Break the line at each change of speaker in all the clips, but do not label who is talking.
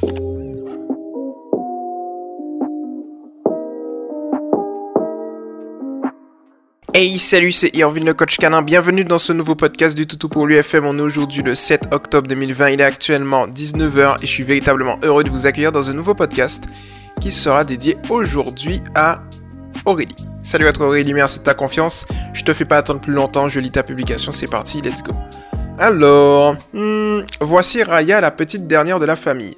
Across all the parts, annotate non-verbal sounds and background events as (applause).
Hey salut c'est Irvin le coach canin, bienvenue dans ce nouveau podcast du Toutou pour l'UFM, on est aujourd'hui le 7 octobre 2020, il est actuellement 19h et je suis véritablement heureux de vous accueillir dans un nouveau podcast qui sera dédié aujourd'hui à Aurélie. Salut à toi Aurélie, merci de ta confiance, je te fais pas attendre plus longtemps, je lis ta publication, c'est parti, let's go. Alors, hmm, voici Raya, la petite dernière de la famille.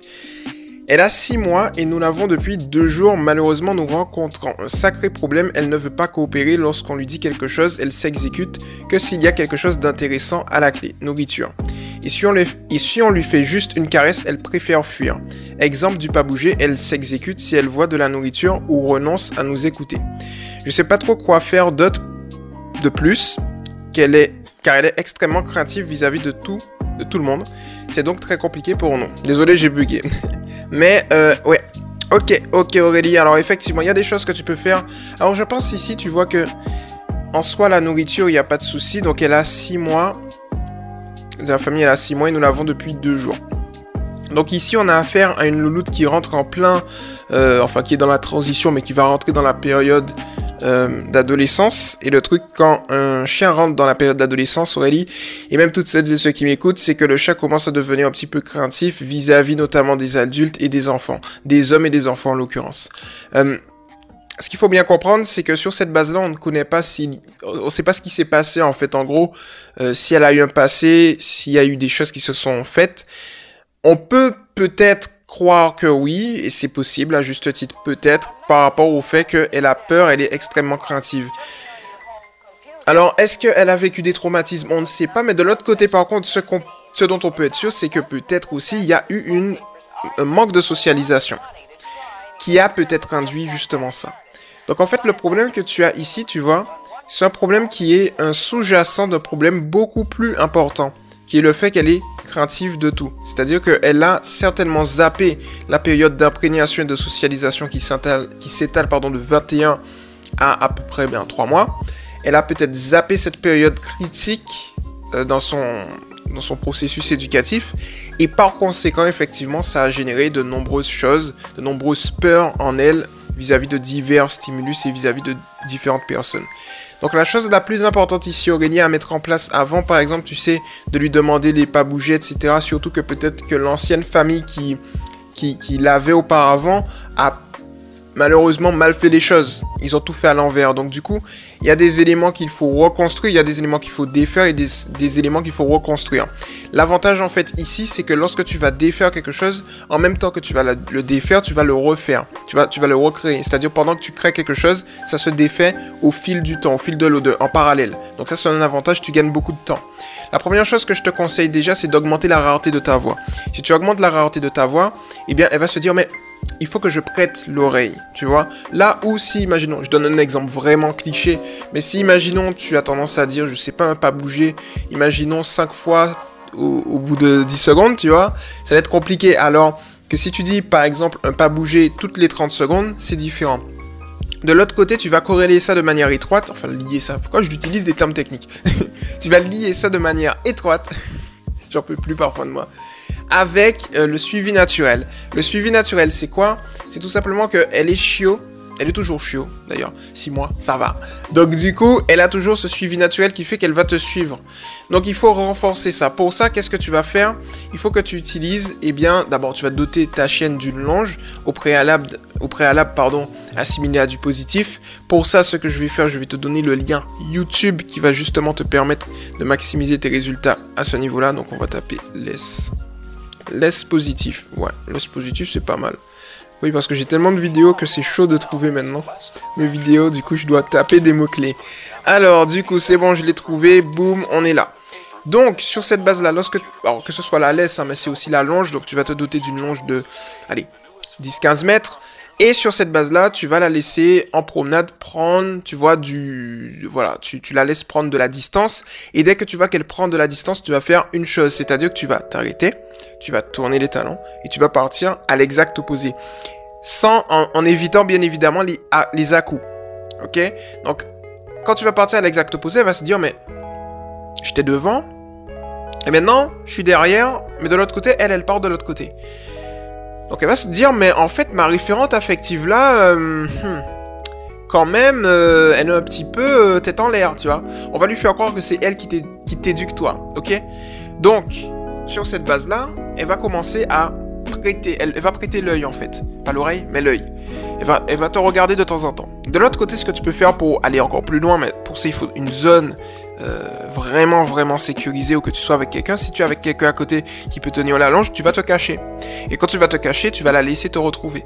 Elle a 6 mois et nous l'avons depuis 2 jours. Malheureusement, nous rencontrons un sacré problème. Elle ne veut pas coopérer lorsqu'on lui dit quelque chose. Elle s'exécute que s'il y a quelque chose d'intéressant à la clé. Nourriture. Et si, on lui, fait juste une caresse, elle préfère fuir. Exemple du pas bouger, elle s'exécute si elle voit de la nourriture ou renonce à nous écouter. Je sais pas trop quoi faire d'autre de plus qu'elle est, car elle est extrêmement craintive vis-à-vis -vis de tout, le monde. C'est donc très compliqué pour nous. Désolé, j'ai bugué. (laughs) Mais, euh, ouais. Ok, ok Aurélie. Alors effectivement, il y a des choses que tu peux faire. Alors je pense ici, tu vois que en soi, la nourriture, il n'y a pas de souci. Donc elle a 6 mois. La famille, elle a 6 mois et nous l'avons depuis 2 jours. Donc ici, on a affaire à une louloute qui rentre en plein, euh, enfin qui est dans la transition, mais qui va rentrer dans la période euh, d'adolescence. Et le truc, quand un chien rentre dans la période d'adolescence, Aurélie, et même toutes celles et ceux qui m'écoutent, c'est que le chat commence à devenir un petit peu craintif vis-à-vis notamment des adultes et des enfants. Des hommes et des enfants en l'occurrence. Euh, ce qu'il faut bien comprendre, c'est que sur cette base-là, on ne connaît pas si, on sait pas ce qui s'est passé en fait. En gros, euh, si elle a eu un passé, s'il y a eu des choses qui se sont faites, on peut peut-être croire que oui, et c'est possible à juste titre peut-être, par rapport au fait qu'elle a peur, elle est extrêmement craintive. Alors, est-ce qu'elle a vécu des traumatismes? On ne sait pas, mais de l'autre côté, par contre, ce, ce, dont on peut être sûr, c'est que peut-être aussi il y a eu une, un manque de socialisation qui a peut-être induit justement ça. Donc en fait, le problème que tu as ici, tu vois, c'est un problème qui est un sous-jacent d'un problème beaucoup plus important qui est le fait qu'elle est craintive de tout. C'est-à-dire qu'elle a certainement zappé la période d'imprégnation et de socialisation qui s'étale de 21 à à peu près bien 3 mois. Elle a peut-être zappé cette période critique euh, dans, son, dans son processus éducatif. Et par conséquent, effectivement, ça a généré de nombreuses choses, de nombreuses peurs en elle vis-à-vis de divers stimulus et vis-à-vis de différentes personnes. Donc la chose la plus importante ici, Aurélie, à mettre en place avant, par exemple, tu sais, de lui demander les pas bouger, etc. Surtout que peut-être que l'ancienne famille qui, qui, qui l'avait auparavant a malheureusement mal fait les choses. Ils ont tout fait à l'envers. Donc du coup, il y a des éléments qu'il faut reconstruire, il y a des éléments qu'il faut défaire et des, éléments qu'il faut reconstruire. L'avantage en fait ici, c'est que lorsque tu vas défaire quelque chose, en même temps que tu vas le défaire, tu vas le refaire. Tu vas, tu vas le recréer. C'est-à-dire pendant que tu crées quelque chose, ça se défait au fil du temps, au fil de l'eau, en parallèle. Donc ça c'est un avantage, tu gagnes beaucoup de temps. La première chose que je te conseille déjà, c'est d'augmenter la rareté de ta voix. Si tu augmentes la rareté de ta voix, eh bien elle va se dire mais il faut que je prête l'oreille, tu vois. Là où si, imaginons, je donne un exemple vraiment cliché, mais si, imaginons, tu as tendance à dire, je sais pas, un pas bouger, imaginons 5 fois au, bout de 10 secondes, tu vois, ça va être compliqué. Alors que si tu dis, par exemple, un pas bouger toutes les 30 secondes, c'est différent. De l'autre côté, tu vas corréler ça de manière étroite, enfin lier ça, pourquoi je l'utilise des termes techniques? (laughs) Tu vas lier ça de manière étroite, (laughs) j'en peux plus parfois de moi, avec euh, le suivi naturel. Le suivi naturel, c'est quoi? C'est tout simplement qu'elle est chiot. Elle est toujours chiot, d'ailleurs. 6 mois, ça va. Donc du coup, elle a toujours ce suivi naturel qui fait qu'elle va te suivre. Donc il faut renforcer ça. Pour ça, qu'est-ce que tu vas faire? Il faut que tu utilises, eh bien, d'abord, tu vas doter ta chaîne d'une longe au préalable, au préalable, pardon, assimilé à du positif. Pour ça, ce que je vais faire, je vais te donner le lien YouTube qui va justement te permettre de maximiser tes résultats à ce niveau-là. Donc on va taper laisse Laisse positif. Ouais, laisse positif, c'est pas mal. Oui, parce que j'ai tellement de vidéos que c'est chaud de trouver maintenant. Mes vidéos, du coup, je dois taper des mots-clés. Alors, du coup, c'est bon, je l'ai trouvé. Boum, on est là. Donc, sur cette base-là, lorsque... Alors, que ce soit la laisse, hein, mais c'est aussi la longe. Donc, tu vas te doter d'une longe de... Allez, 10-15 mètres. Et sur cette base-là, tu vas la laisser en promenade prendre, tu vois, du... Voilà, tu, la laisses prendre de la distance. Et dès que tu vois qu'elle prend de la distance, tu vas faire une chose. C'est-à-dire que tu vas t'arrêter, tu vas tourner les talons et tu vas partir à l'exact opposé. Sans, en, évitant bien évidemment les, les à-coups. Ok? Donc, quand tu vas partir à l'exact opposé, elle va se dire, mais j'étais devant, et maintenant, je suis derrière, mais de l'autre côté, elle, elle part de l'autre côté. Donc elle va se dire, mais en fait, ma référente affective là, euh, hmm, quand même, euh, elle est un petit peu euh, tête en l'air, tu vois. On va lui faire croire que c'est elle qui t'éduque toi, ok? Donc, sur cette base-là, elle va commencer à prêter, elle, va prêter l'œil en fait. Pas l'oreille, mais l'œil. Elle va, elle va te regarder de temps en temps. De l'autre côté, ce que tu peux faire pour aller encore plus loin, mais pour ça, il faut une zone euh, vraiment, vraiment sécurisée ou que tu sois avec quelqu'un. Si tu es avec quelqu'un à côté qui peut tenir la longe, tu vas te cacher. Et quand tu vas te cacher, tu vas la laisser te retrouver.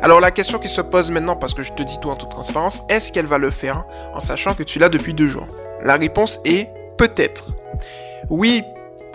Alors la question qui se pose maintenant, parce que je te dis tout en toute transparence, est-ce qu'elle va le faire en sachant que tu l'as depuis deux jours? La réponse est peut-être. Oui,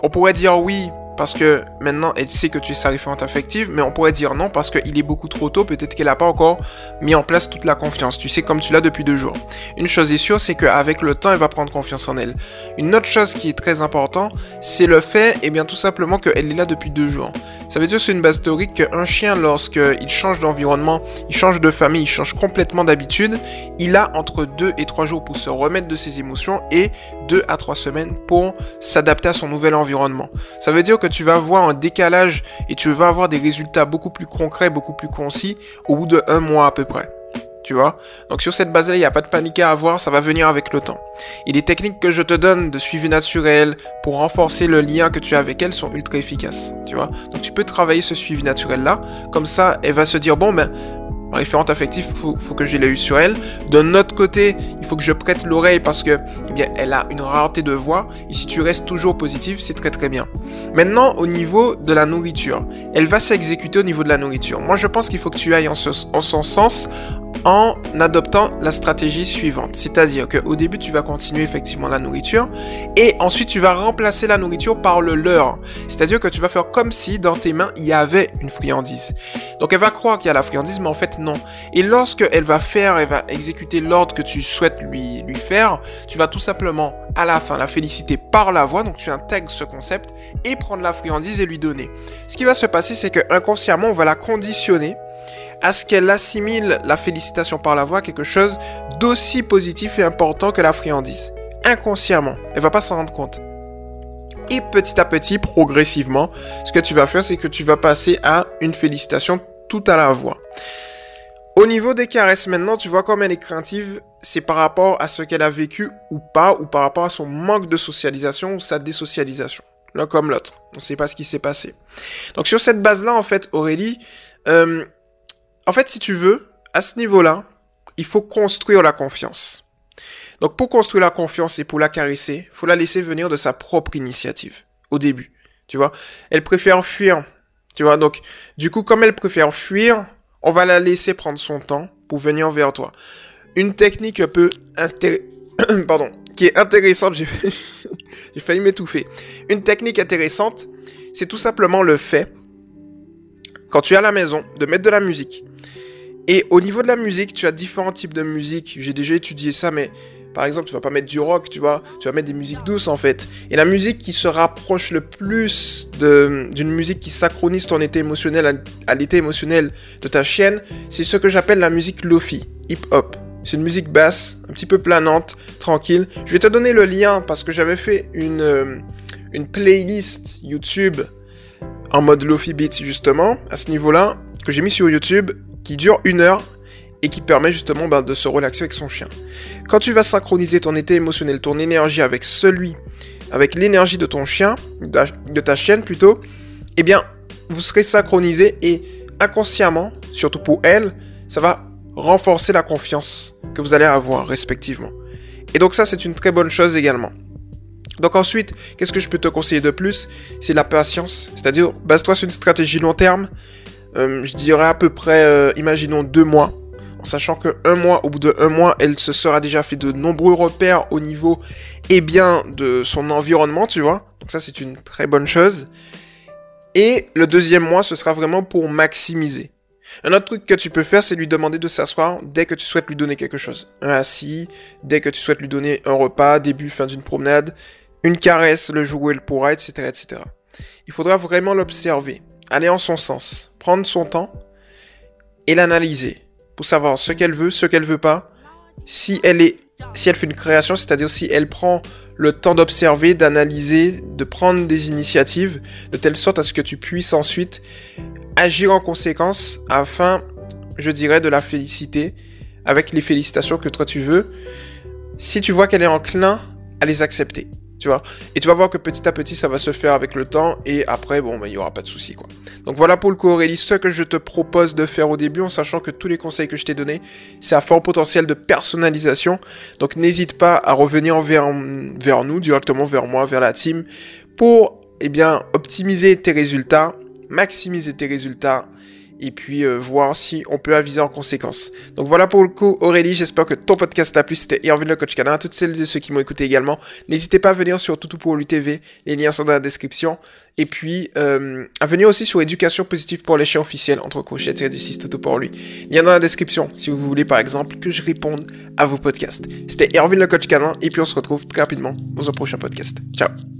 on pourrait dire oui parce que maintenant elle sait que tu es sa référente affective, mais on pourrait dire non parce qu'il est beaucoup trop tôt, peut-être qu'elle n'a pas encore mis en place toute la confiance. Tu sais comme tu l'as depuis deux jours. Une chose est sûre, c'est qu'avec le temps, elle va prendre confiance en elle. Une autre chose qui est très importante, c'est le fait, et eh bien tout simplement qu'elle est là depuis deux jours. Ça veut dire c'est une base théorique qu'un chien, lorsqu'il change d'environnement, il change de famille, il change complètement d'habitude, il a entre deux et trois jours pour se remettre de ses émotions et deux à trois semaines pour s'adapter à son nouvel environnement. Ça veut dire que tu vas avoir un décalage et tu vas avoir des résultats beaucoup plus concrets, beaucoup plus concis au bout de un mois à peu près. Tu vois? Donc sur cette base-là, il n'y a pas de panique à avoir, ça va venir avec le temps. Et les techniques que je te donne de suivi naturel pour renforcer le lien que tu as avec elle sont ultra efficaces. Tu vois? Donc tu peux travailler ce suivi naturel-là. Comme ça, elle va se dire, bon, ben, référente affective, faut, faut que j'ai l'œil sur elle. D'un autre côté, il faut que je prête l'oreille parce que, eh bien, elle a une rareté de voix. Et si tu restes toujours positif, c'est très très bien. Maintenant, au niveau de la nourriture, elle va s'exécuter au niveau de la nourriture. Moi, je pense qu'il faut que tu ailles en son sens en adoptant la stratégie suivante. C'est-à-dire qu'au début, tu vas continuer effectivement la nourriture et ensuite tu vas remplacer la nourriture par le leur. C'est-à-dire que tu vas faire comme si dans tes mains, il y avait une friandise. Donc elle va croire qu'il y a la friandise, mais en fait non. Et lorsque elle va faire, elle va exécuter l'ordre que tu souhaites lui, lui faire, tu vas tout simplement à la fin la féliciter par la voix. Donc tu intègres ce concept et prendre la friandise et lui donner. Ce qui va se passer, c'est que inconsciemment, on va la conditionner à ce qu'elle assimile la félicitation par la voix quelque chose d'aussi positif et important que la friandise. Inconsciemment, elle va pas s'en rendre compte. Et petit à petit, progressivement, ce que tu vas faire, c'est que tu vas passer à une félicitation tout à la voix. Au niveau des caresses maintenant, tu vois comme elle est craintive, c'est par rapport à ce qu'elle a vécu ou pas, ou par rapport à son manque de socialisation ou sa désocialisation. L'un comme l'autre. On ne sait pas ce qui s'est passé. Donc sur cette base-là, en fait, Aurélie, euh, en fait, si tu veux, à ce niveau-là, il faut construire la confiance. Donc pour construire la confiance et pour la caresser, il faut la laisser venir de sa propre initiative au début. Tu vois, elle préfère fuir. Tu vois, donc du coup, comme elle préfère fuir, on va la laisser prendre son temps pour venir vers toi. Une technique un peu (coughs) pardon, qui est intéressante, (laughs) j'ai failli m'étouffer. Une technique intéressante, c'est tout simplement le fait, quand tu es à la maison, de mettre de la musique. Et au niveau de la musique, tu as différents types de musique. J'ai déjà étudié ça, mais par exemple, tu vas pas mettre du rock, tu vois, tu vas mettre des musiques douces en fait. Et la musique qui se rapproche le plus d'une musique qui synchronise ton état émotionnel à, l'état émotionnel de ta chienne, c'est ce que j'appelle la musique lofi, hip-hop. C'est une musique basse, un petit peu planante, tranquille. Je vais te donner le lien parce que j'avais fait une, euh, une playlist YouTube en mode lofi beats justement, à ce niveau-là, que j'ai mis sur YouTube qui dure une heure et qui permet justement ben, de se relaxer avec son chien. Quand tu vas synchroniser ton état émotionnel, ton énergie avec celui, avec l'énergie de ton chien, de ta chienne plutôt, eh bien, vous serez synchronisé et inconsciemment, surtout pour elle, ça va renforcer la confiance que vous allez avoir respectivement. Et donc ça, c'est une très bonne chose également. Donc ensuite, qu'est-ce que je peux te conseiller de plus? C'est la patience, c'est-à-dire base-toi sur une stratégie long terme, euh, je dirais à peu près, euh, imaginons deux mois, en sachant que un mois, au bout de un mois, elle se sera déjà fait de nombreux repères au niveau, eh bien, de son environnement, tu vois. Donc ça, c'est une très bonne chose. Et le deuxième mois, ce sera vraiment pour maximiser. Un autre truc que tu peux faire, c'est lui demander de s'asseoir dès que tu souhaites lui donner quelque chose. Un assis, dès que tu souhaites lui donner un repas, début, fin d'une promenade, une caresse le jour où elle pourra, etc., etc. Il faudra vraiment l'observer aller en son sens, prendre son temps et l'analyser pour savoir ce qu'elle veut, ce qu'elle veut pas, si elle est si elle fait une création, c'est-à-dire si elle prend le temps d'observer, d'analyser, de prendre des initiatives, de telle sorte à ce que tu puisses ensuite agir en conséquence afin, je dirais, de la féliciter avec les félicitations que toi tu veux, si tu vois qu'elle est enclin à les accepter Et tu vas voir que petit à petit, ça va se faire avec le temps, et après, bon, bah, il n'y aura pas de souci, quoi. Donc voilà pour le coup, Aurélie, ce que je te propose de faire au début, en sachant que tous les conseils que je t'ai donnés, c'est à fort potentiel de personnalisation. Donc n'hésite pas à revenir vers, vers nous, directement vers moi, vers la team, pour, eh bien, optimiser tes résultats, maximiser tes résultats, et puis euh, voir si on peut aviser en conséquence. Donc voilà pour le coup, Aurélie, j'espère que ton podcast t'a plu. C'était Irvin le coach canin. toutes celles et ceux qui m'ont écouté également, n'hésitez pas à venir sur Toutou pour l'UTV, les liens sont dans la description. Et puis, euh, à venir aussi sur Éducation positive pour les chiens officiels entre crochet du 6 Toutou pour lui. Lien dans la description si vous voulez par exemple que je réponde à vos podcasts. C'était Irvin le coach canin et puis on se retrouve très rapidement dans un prochain podcast. Ciao